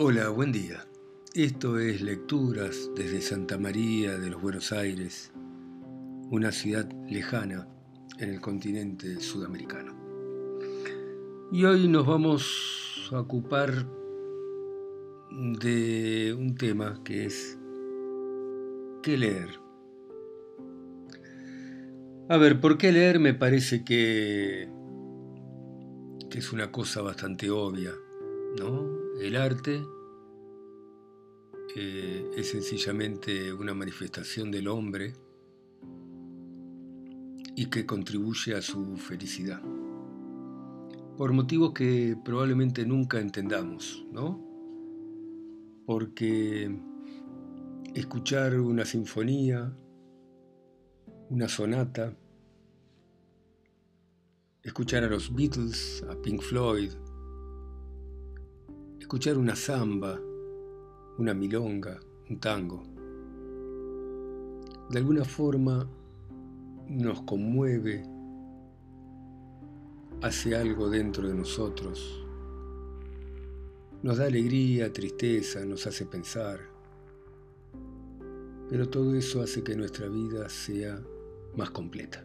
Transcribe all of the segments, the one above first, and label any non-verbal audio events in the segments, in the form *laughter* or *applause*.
Hola, buen día. Esto es Lecturas desde Santa María de los Buenos Aires, una ciudad lejana en el continente sudamericano. Y hoy nos vamos a ocupar de un tema que es ¿qué leer? A ver, ¿por qué leer? Me parece que, que es una cosa bastante obvia, El arte eh, es sencillamente una manifestación del hombre y que contribuye a su felicidad. Por motivos que probablemente nunca entendamos, ¿no? Porque escuchar una sinfonía, una sonata, escuchar a los Beatles, a Pink Floyd, escuchar una samba, una milonga, un tango. De alguna forma nos conmueve, hace algo dentro de nosotros, nos da alegría, tristeza, nos hace pensar, pero todo eso hace que nuestra vida sea más completa.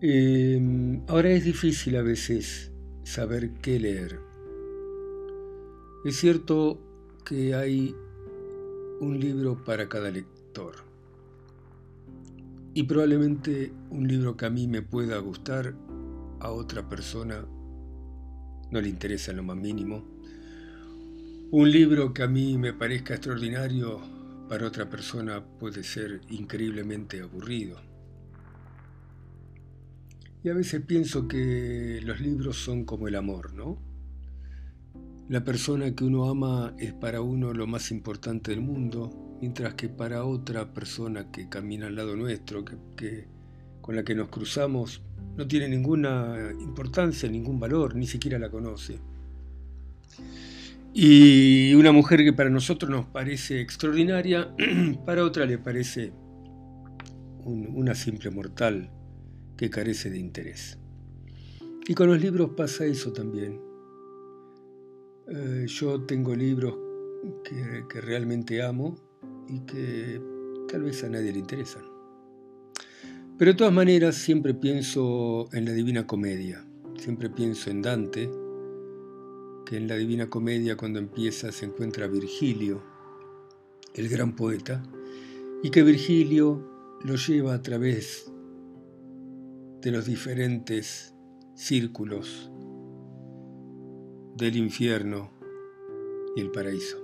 Eh, ahora es difícil a veces saber qué leer. Es cierto que hay un libro para cada lector. Y probablemente un libro que a mí me pueda gustar, a otra persona no le interesa en lo más mínimo. Un libro que a mí me parezca extraordinario, para otra persona puede ser increíblemente aburrido. Y a veces pienso que los libros son como el amor, ¿no? La persona que uno ama es para uno lo más importante del mundo, mientras que para otra persona que camina al lado nuestro, que, con la que nos cruzamos, no tiene ninguna importancia, ningún valor, ni siquiera la conoce. Y una mujer que para nosotros nos parece extraordinaria, *clears throat* para otra le parece una simple mortal que carece de interés. Y con los libros pasa eso también. Eh, yo tengo libros que, realmente amo y que tal vez a nadie le interesan. Pero de todas maneras siempre pienso en la Divina Comedia, siempre pienso en Dante, que en la Divina Comedia cuando empieza se encuentra Virgilio, el gran poeta, y que Virgilio lo lleva a través de los diferentes círculos del infierno y el paraíso.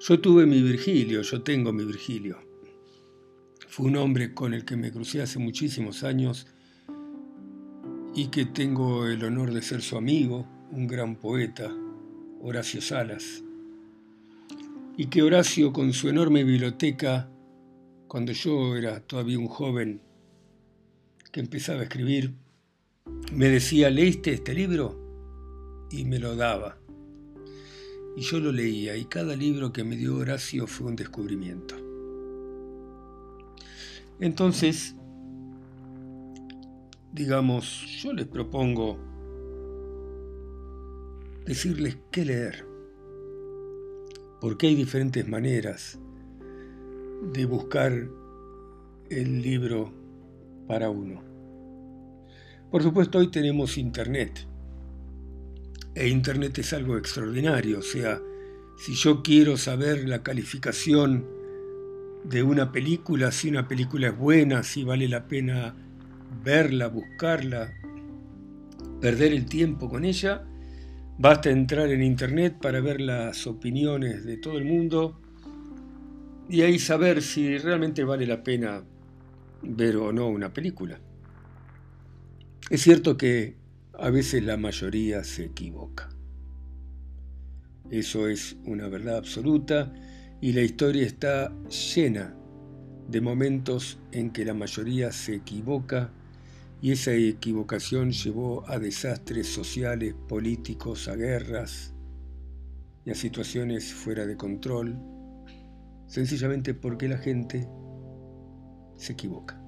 Yo tuve mi Virgilio, yo tengo mi Virgilio. Fue un hombre con el que me crucé hace muchísimos años y que tengo el honor de ser su amigo, un gran poeta, Horacio Salas. Y que Horacio, con su enorme biblioteca, cuando yo era todavía un joven que empezaba a escribir, me decía, ¿leíste este libro? Y me lo daba. Y yo lo leía y cada libro que me dio Horacio fue un descubrimiento. Entonces, digamos, yo les propongo decirles qué leer, porque hay diferentes maneras de buscar el libro para uno. Por supuesto, hoy tenemos Internet. E Internet es algo extraordinario. O sea, si yo quiero saber la calificación de una película, si una película es buena, si vale la pena verla, buscarla, perder el tiempo con ella, basta entrar en Internet para ver las opiniones de todo el mundo y ahí saber si realmente vale la pena ver o no una película. Es cierto que a veces la mayoría se equivoca. Eso es una verdad absoluta y la historia está llena de momentos en que la mayoría se equivoca y esa equivocación llevó a desastres sociales, políticos, a guerras y a situaciones fuera de control, sencillamente porque la gente se equivoca.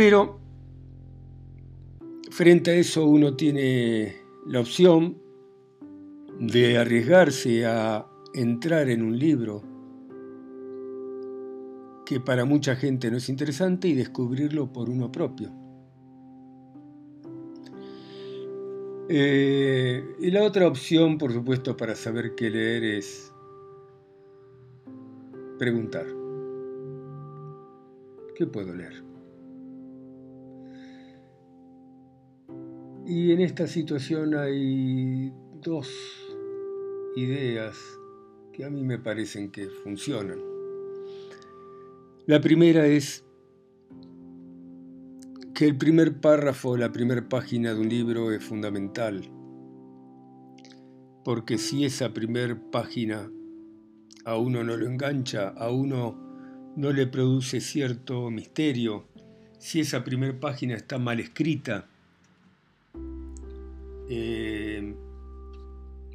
Pero frente a eso uno tiene la opción de arriesgarse a entrar en un libro que para mucha gente no es interesante y descubrirlo por uno propio. Eh, y la otra opción, por supuesto, para saber qué leer es preguntar. ¿Qué puedo leer? Y en esta situación hay dos ideas que a mí me parecen que funcionan. La primera es que el primer párrafo, la primera página de un libro es fundamental, porque si esa primera página a uno no lo engancha, a uno no le produce cierto misterio, si esa primera página está mal escrita, eh,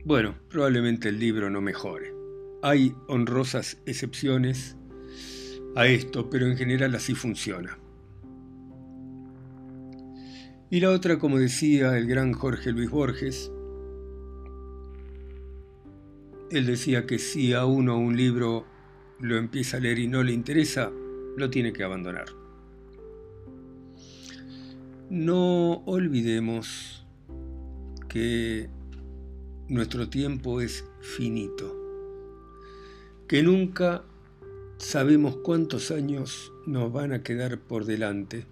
bueno, probablemente el libro no mejore. Hay honrosas excepciones a esto, pero en general así funciona. Y la otra, como decía el gran Jorge Luis Borges, él decía que si a uno un libro lo empieza a leer y no le interesa, lo tiene que abandonar. No olvidemos que nuestro tiempo es finito, que nunca sabemos cuántos años nos van a quedar por delante.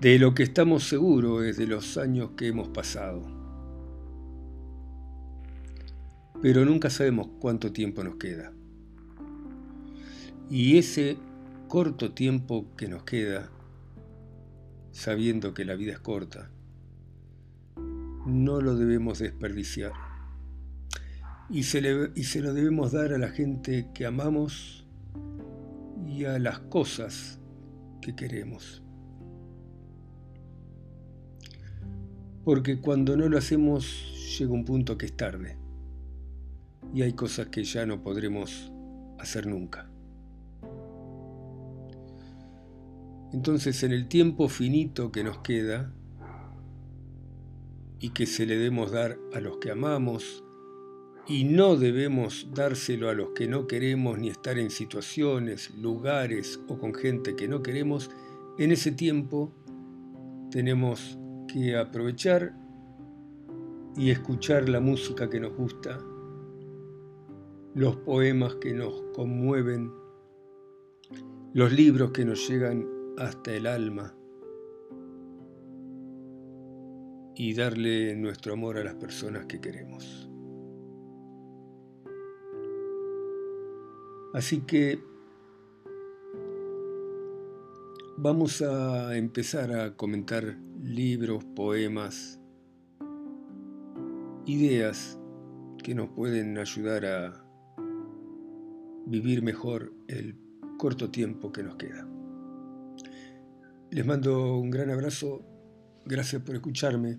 De lo que estamos seguros es de los años que hemos pasado. Pero nunca sabemos cuánto tiempo nos queda. Y ese corto tiempo que nos queda, sabiendo que la vida es corta, no lo debemos desperdiciar. Y se, y se lo debemos dar a la gente que amamos y a las cosas que queremos. Porque cuando no lo hacemos llega un punto que es tarde y hay cosas que ya no podremos hacer nunca. Entonces en el tiempo finito que nos queda, y que se le debemos dar a los que amamos y no debemos dárselo a los que no queremos ni estar en situaciones, lugares o con gente que no queremos, en ese tiempo tenemos que aprovechar y escuchar la música que nos gusta, los poemas que nos conmueven, los libros que nos llegan hasta el alma y darle nuestro amor a las personas que queremos. Así que vamos a empezar a comentar libros, poemas, ideas que nos pueden ayudar a vivir mejor el corto tiempo que nos queda. Les mando un gran abrazo Gracias por escucharme.